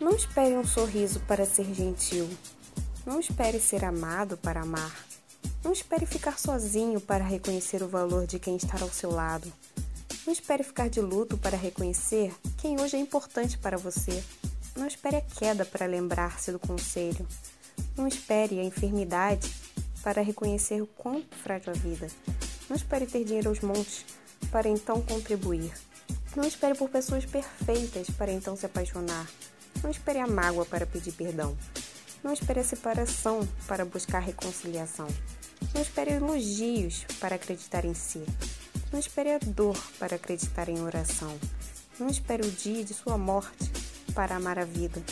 Não espere um sorriso para ser gentil. Não espere ser amado para amar. Não espere ficar sozinho para reconhecer o valor de quem está ao seu lado. Não espere ficar de luto para reconhecer quem hoje é importante para você. Não espere a queda para lembrar-se do conselho. Não espere a enfermidade para reconhecer o quão frágil a vida. Não espere ter dinheiro aos montes para então contribuir. Não espere por pessoas perfeitas para então se apaixonar. Não espere a mágoa para pedir perdão. Não espere a separação para buscar reconciliação. Não espere elogios para acreditar em si. Não espere a dor para acreditar em oração. Não espere o dia de sua morte para amar a vida.